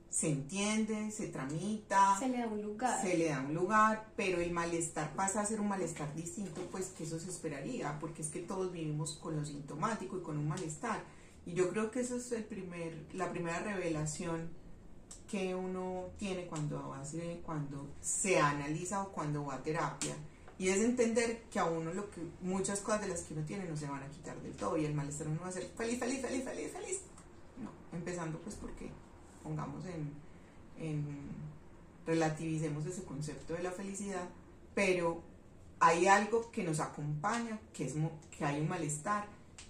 se entiende, se tramita, se le da un lugar, se le da un lugar, pero el malestar pasa a ser un malestar distinto, pues que eso se esperaría, porque es que todos vivimos con lo sintomático y con un malestar, y yo creo que eso es el primer, la primera revelación que uno tiene cuando hace, cuando se analiza o cuando va a terapia y es entender que a uno lo que muchas cosas de las que uno tiene no se van a quitar del todo y el malestar no va a ser feliz, feliz, feliz, feliz, feliz. No, empezando pues porque pongamos en, en relativicemos ese concepto de la felicidad, pero hay algo que nos acompaña, que es que hay un malestar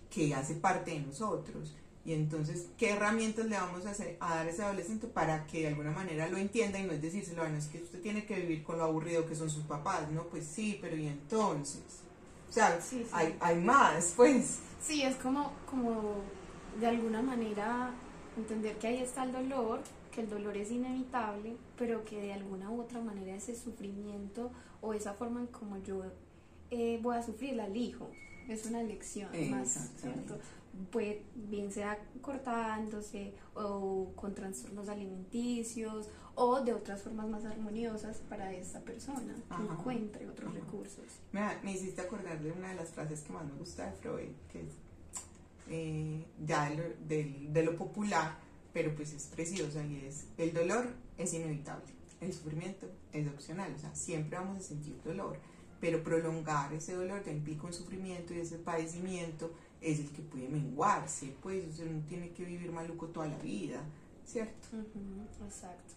que hace parte de nosotros y entonces, ¿qué herramientas le vamos a, hacer, a dar a ese adolescente para que de alguna manera lo entienda y no es decírselo, bueno, es que usted tiene que vivir con lo aburrido que son sus papás? No, pues sí, pero ¿y entonces? O sea, Hay, hay más, pues. Sí, es como, como de alguna manera entender que ahí está el dolor, que el dolor es inevitable, pero que de alguna u otra manera ese sufrimiento o esa forma en como yo eh, voy a sufrir la elijo. Es una elección más, ¿cierto? Puede bien sea cortándose o con trastornos alimenticios o de otras formas más armoniosas para esta persona que encuentre otros recursos. Me, me, hiciste acordar de una de las frases que más me gusta de Freud, que es eh, ya de lo, de, de lo popular, pero pues es preciosa y es el dolor es inevitable, el sufrimiento es opcional, o sea, siempre vamos a sentir dolor, pero prolongar ese dolor te implica un sufrimiento y ese padecimiento es el que puede menguarse, pues, o sea, uno tiene que vivir maluco toda la vida, ¿cierto? exacto.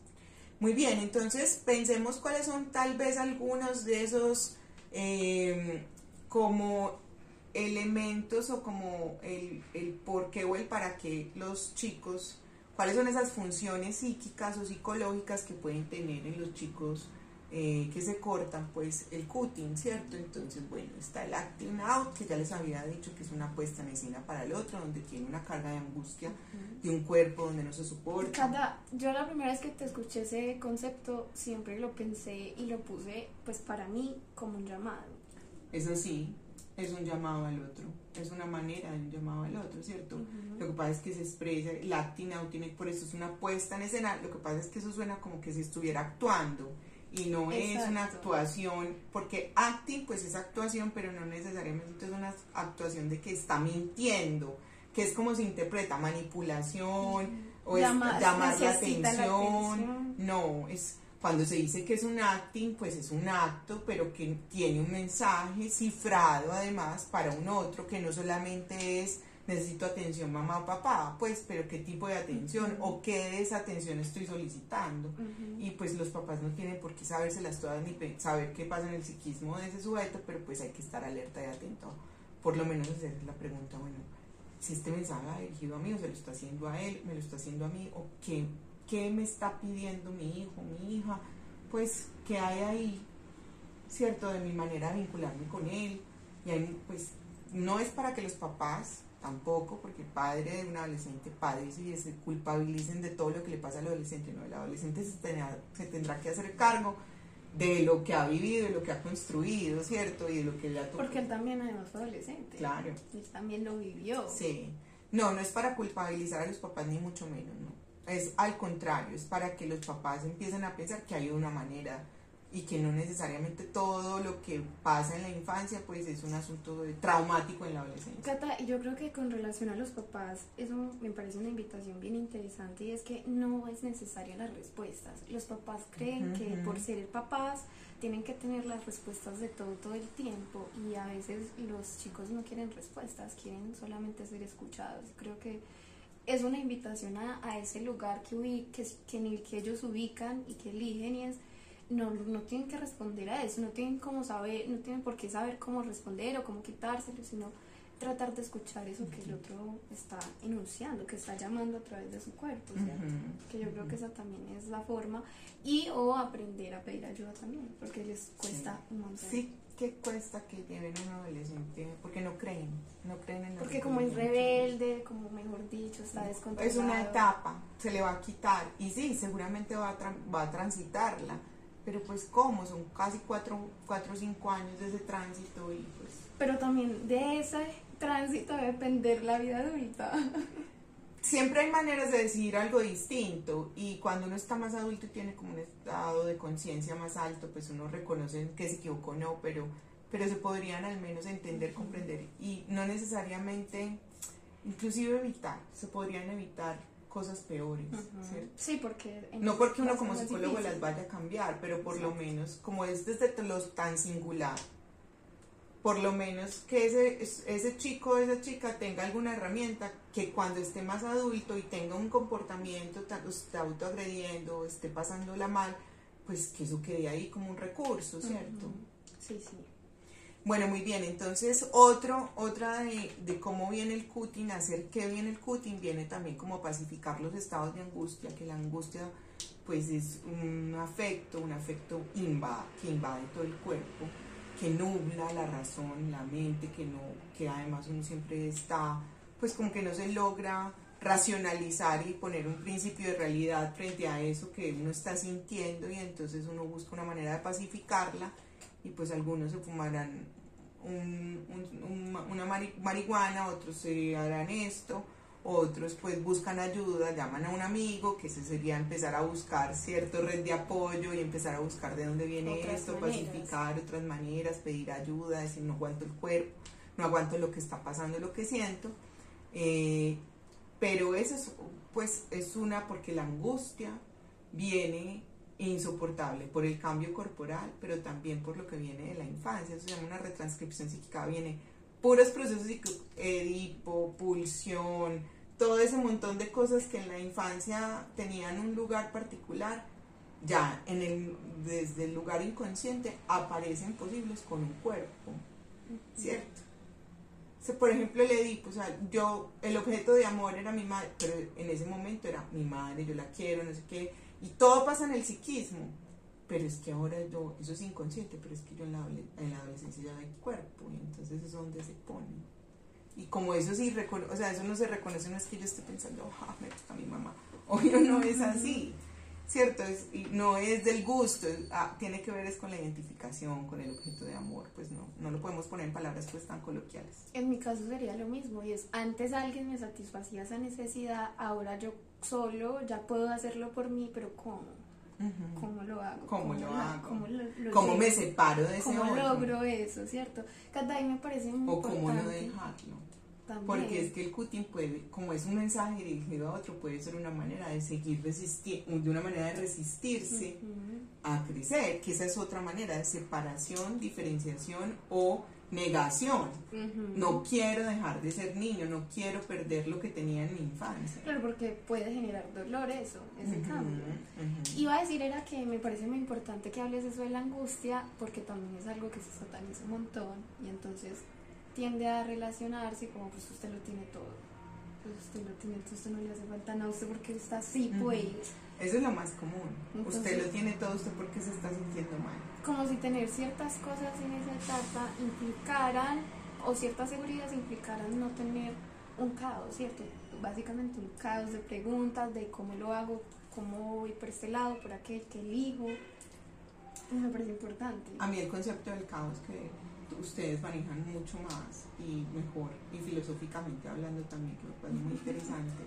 Muy bien, entonces pensemos cuáles son tal vez algunos de esos em, como elementos o como el, el por qué o el para qué los chicos, cuáles son esas funciones psíquicas o psicológicas que pueden tener en los chicos eh, que se cortan pues el cutting, ¿cierto? Entonces, bueno, está el acting out, que ya les había dicho que es una puesta en escena para el otro, donde tiene una carga de angustia de un cuerpo donde no se soporta. Cada, yo la primera vez que te escuché ese concepto, siempre lo pensé y lo puse pues para mí como un llamado. Eso sí, es un llamado al otro, es una manera de un llamado al otro, ¿cierto? Lo que pasa es que se expresa, el acting out tiene, por eso es una puesta en escena, lo que pasa es que eso suena como que se estuviera actuando y no es una actuación, porque acting pues es actuación, pero no necesariamente es una actuación de que está mintiendo, que es como se interpreta, manipulación o llamar la atención. No, es cuando se dice que es un acting, pues es un acto, pero que tiene un mensaje cifrado además para un otro, que no solamente es necesito atención mamá o papá, pues, pero qué tipo de atención o qué de esa atención estoy solicitando. Y pues los papás no tienen por qué sabérselas todas ni saber qué pasa en el psiquismo de ese sujeto, pero pues hay que estar alerta y atento. Por lo menos hacer la pregunta, bueno, si este mensaje ha dirigido a mí o se lo está haciendo a él, me lo está haciendo a mí, o qué, qué me está pidiendo mi hijo, mi hija, pues, qué hay ahí, ¿cierto? De mi manera de vincularme con él. Y ahí, pues, no es para que los papás tampoco, porque el padre de un adolescente padece y se culpabilicen de todo lo que le pasa al adolescente, no, el adolescente se tendrá, se tendrá que hacer cargo de lo que ha vivido, de lo que ha construido, ¿cierto? Y de lo que le ha tocado. Porque él también además fue adolescente. Claro. Él también lo vivió. Sí. No, no es para culpabilizar a los papás ni mucho menos, no. Es al contrario, es para que los papás empiecen a pensar que hay una manera y que no necesariamente todo lo que pasa en la infancia pues es un asunto traumático en la adolescencia. Cata, yo creo que con relación a los papás, eso me parece una invitación bien interesante y es que no es necesaria las respuestas. Los papás creen que por ser papás tienen que tener las respuestas de todo todo el tiempo y a veces los chicos no quieren respuestas, quieren solamente ser escuchados. Creo que es una invitación a, a ese lugar que, que, que en el que ellos ubican y que eligen y es no, no tienen que responder a eso, no tienen cómo saber, no tienen por qué saber cómo responder o cómo quitárselo, sino tratar de escuchar eso que el otro está enunciando, que está llamando a través de su cuerpo, Que yo creo que esa también es la forma y o aprender a pedir ayuda también, porque les cuesta un montón. Sí, que cuesta que lleven a un adolescente, porque no creen, no creen en Porque como es rebelde, como mejor dicho, está descontrolado. Es una etapa, se le va a quitar y sí, seguramente va a, va a transitarla pero pues cómo, son casi cuatro, cuatro o cinco años de ese tránsito y pues... Pero también de ese tránsito debe depender la vida adulta. *laughs* Siempre hay maneras de decidir algo distinto y cuando uno está más adulto y tiene como un estado de conciencia más alto, pues uno reconoce que se equivocó o no, pero, pero se podrían al menos entender, comprender y no necesariamente, inclusive evitar, se podrían evitar cosas peores, ¿cierto? Sí, porque... No porque uno como psicólogo las vaya a cambiar, pero por lo menos, como es desde lo tan singular, por lo menos que ese, ese chico o esa chica tenga alguna herramienta que cuando esté más adulto y tenga un comportamiento, esté autoagrediendo, esté pasándola mal, pues que eso quede ahí como un recurso, ¿cierto? Sí, sí. Bueno, muy bien, entonces otro, otra de, cómo viene el cutting, hacer qué viene el cutting, viene también como pacificar los estados de angustia, que la angustia pues es un afecto, un afecto que invade todo el cuerpo, que nubla la razón, la mente, que no, que además uno siempre está, pues como que no se logra racionalizar y poner un principio de realidad frente a eso que uno está sintiendo y entonces uno busca una manera de pacificarla y pues algunos se fumarán una marihuana, otros se harán esto, otros pues buscan ayuda, llaman a un amigo, que ese sería empezar a buscar cierto red de apoyo y empezar a buscar de dónde viene esto, pacificar otras maneras, pedir ayuda, decir no aguanto el cuerpo, no aguanto lo que está pasando, lo que siento. Eh, pero eso es, pues es una porque la angustia viene insoportable por el cambio corporal, pero también por lo que viene de la infancia. Eso se llama una retranscripción psíquica. Viene puros procesos edipo, pulsión, todo ese montón de cosas que en la infancia tenían un lugar particular, ya en el, desde el lugar inconsciente aparecen posibles con un cuerpo, ¿cierto? por ejemplo, el Edipo, o sea, yo, el objeto de amor era mi madre, pero en ese momento era mi madre, yo la quiero, no sé qué, y todo pasa en el psiquismo. Pero es que ahora yo, eso es inconsciente, pero es que yo en la, en la adolescencia ya hay cuerpo, y entonces es donde se pone. Y como eso sí, o sea, eso no se reconoce, no es que yo esté pensando, ah, me gusta mi mamá. *laughs* Obvio no es así, ¿cierto? Es, y no es del gusto, ah, tiene que ver es con la identificación, con el objeto de amor, pues no, no lo podemos poner en palabras pues tan coloquiales. En mi caso sería lo mismo, y es, antes alguien me satisfacía esa necesidad, ahora yo solo, ya puedo hacerlo por mí, pero ¿cómo? ¿Cómo lo hago? ¿Cómo, lo hago? ¿Cómo, me separo de ese ¿Cómo logro eso, cierto? Cada me parece muy O cómo no dejarlo. Porque es que el cutting puede, como es un mensaje dirigido a otro, puede ser una manera de seguir resistiendo, de una manera de resistirse a crecer, que esa es otra manera de separación, diferenciación o negación. No quiero dejar de ser niño, no quiero perder lo que tenía en mi infancia. Claro, porque puede generar dolor eso, ese cambio. Iba a decir era que me parece muy importante que hables eso de la angustia, porque también es algo que se sataniza un montón y entonces tiende a relacionarse como pues usted lo tiene todo. Pues usted lo tiene, entonces usted no le hace falta nada a usted porque está así, pues. Eso es lo más común. usted lo tiene todo, usted porque se está sintiendo mal como si tener ciertas cosas en esa etapa implicaran, o ciertas seguridades implicaran no tener un caos, ¿cierto? Básicamente un caos de preguntas, de cómo lo hago, cómo voy por este lado, por aquel, que elijo. Me parece importante. A mí el concepto del caos que ustedes manejan mucho más y mejor, y filosóficamente hablando también, que me parece muy interesante.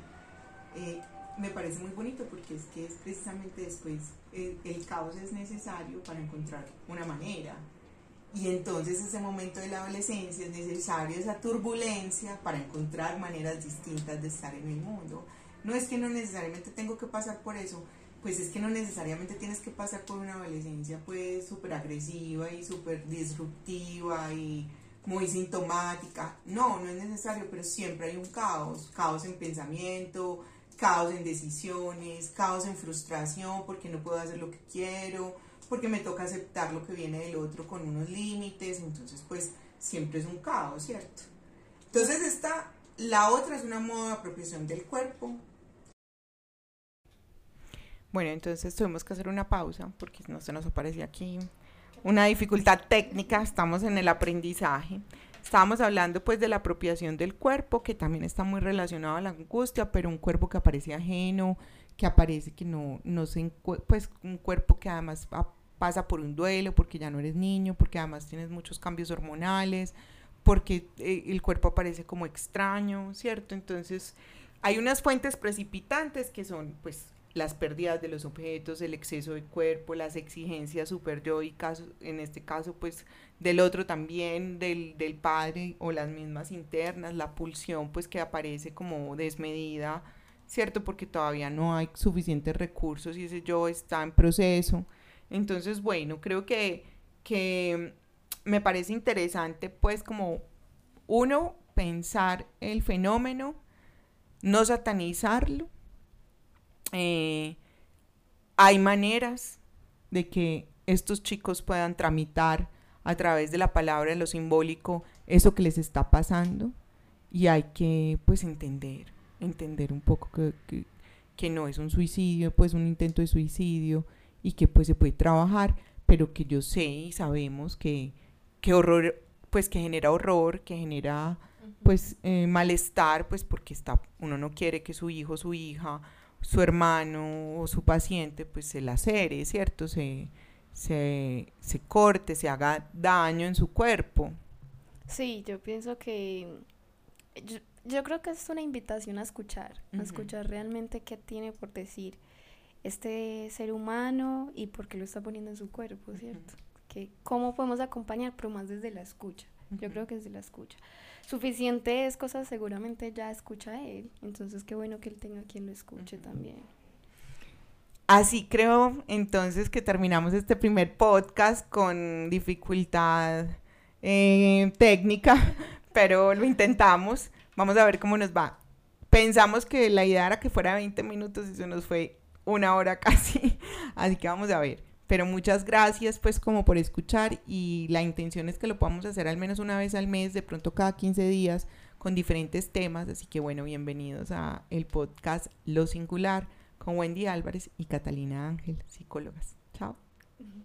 Eh, me parece muy bonito porque es que es precisamente después el, caos es necesario para encontrar una manera. Y entonces ese momento de la adolescencia es necesario esa turbulencia para encontrar maneras distintas de estar en el mundo. No es que no necesariamente tengo que pasar por eso, pues es que no necesariamente tienes que pasar por una adolescencia pues súper agresiva y súper disruptiva y muy sintomática. No, no es necesario, pero siempre hay un caos, caos en pensamiento, caos en decisiones, caos en frustración porque no puedo hacer lo que quiero, porque me toca aceptar lo que viene del otro con unos límites, entonces pues siempre es un caos, ¿cierto? Entonces esta, la otra es una moda de apropiación del cuerpo. Bueno, entonces tuvimos que hacer una pausa porque no se nos aparecía aquí una dificultad técnica, estamos en el aprendizaje. Estábamos hablando pues de la apropiación del cuerpo, que también está muy relacionado a la angustia, pero un cuerpo que aparece ajeno, que aparece que no, no se, pues un cuerpo que además pasa por un duelo, porque ya no eres niño, porque además tienes muchos cambios hormonales, porque eh, el cuerpo aparece como extraño, ¿cierto? Entonces, hay unas fuentes precipitantes que son pues las pérdidas de los objetos, el exceso de cuerpo, las exigencias superyoicas, en este caso pues del otro también, del, del padre o las mismas internas, la pulsión pues que aparece como desmedida, ¿cierto? Porque todavía no hay suficientes recursos y ese yo está en proceso. Entonces, bueno, creo que, que me parece interesante pues como uno pensar el fenómeno, no satanizarlo, eh, hay maneras de que estos chicos puedan tramitar a través de la palabra, de lo simbólico, eso que les está pasando. Y hay que pues entender, entender un poco que, que, no es un suicidio, pues un intento de suicidio y que pues se puede trabajar, pero que yo sé y sabemos que, que horror, pues que genera horror, que genera pues eh, malestar, pues porque está, uno no quiere que su hijo, su hija, su hermano o su paciente pues se lacere, ¿cierto? Se, se, se corte, se haga daño en su cuerpo. Sí, yo pienso que yo, creo que es una invitación a escuchar, a escuchar realmente qué tiene por decir este ser humano y por qué lo está poniendo en su cuerpo, ¿cierto? que cómo podemos acompañar, pero más desde la escucha. Yo creo que desde la escucha suficiente es cosas seguramente ya escucha él. Entonces qué bueno que él tenga quien lo escuche también. Así creo entonces que terminamos este primer podcast con dificultad eh, técnica, *laughs* pero lo intentamos. Vamos a ver cómo nos va. Pensamos que la idea era que fuera 20 minutos y se nos fue una hora *laughs* casi. Así que vamos a ver. Pero muchas gracias pues como por escuchar y la intención es que lo podamos hacer al menos una vez al mes, de pronto cada 15 días con diferentes temas. Así que bueno, bienvenidos a el podcast Lo Singular con Wendy Álvarez y Catalina Ángel, psicólogas. Chao.